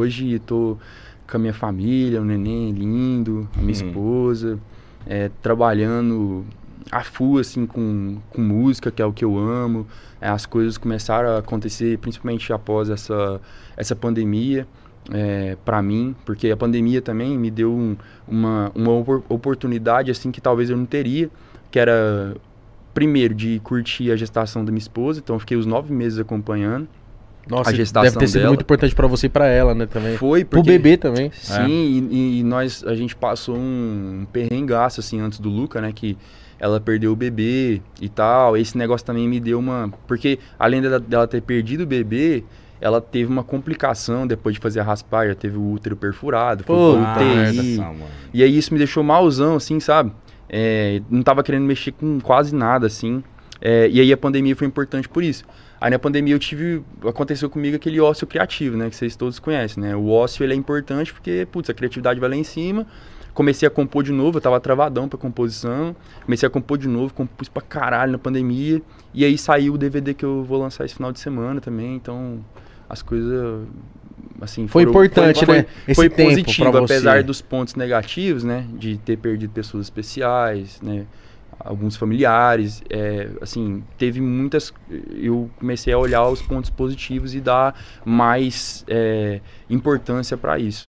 Hoje tô com a minha família, um neném lindo, a minha Uhum. esposa, é, trabalhando a full, assim, com, com música, que é o que eu amo. É, as coisas começaram a acontecer, principalmente após essa, essa pandemia, é, para mim, porque a pandemia também me deu um- uma, uma opor- oportunidade, assim, que talvez eu não teria, que era, primeiro, de curtir a gestação da minha esposa, então fiquei os nove meses acompanhando. Nossa, a gestação deve ter sido dela. muito importante pra você e pra ela, né, também. Foi Pro porque... bebê também. Sim, e, e nós, a gente passou um perrengaço, assim, antes do Luca, né, que ela perdeu o bebê e tal, esse negócio também me deu uma... Porque, além dela, dela ter perdido o bebê, ela teve uma complicação depois de fazer a raspagem, teve o útero perfurado, foi Pô, UTI, mano. e aí isso me deixou malzão, assim, sabe? É, não tava querendo mexer com quase nada, assim. É, e aí a pandemia foi importante por isso. Aí na pandemia eu tive. Aconteceu comigo aquele ócio criativo, né? Que vocês todos conhecem, né? O ócio ele é importante porque, putz, a criatividade vai lá em cima. Comecei a compor de novo, eu tava travadão pra composição. Comecei a compor de novo, compus pra caralho na pandemia. E aí saiu o DVD que eu vou lançar esse final de semana também. Então, as coisas. Assim, Foi importante, foi, né? Foi tempo positivo, apesar dos pontos negativos, né? De ter perdido pessoas especiais, né? Alguns familiares, é, assim, teve muitas. Eu comecei a olhar os pontos positivos e dar mais é, importância para isso.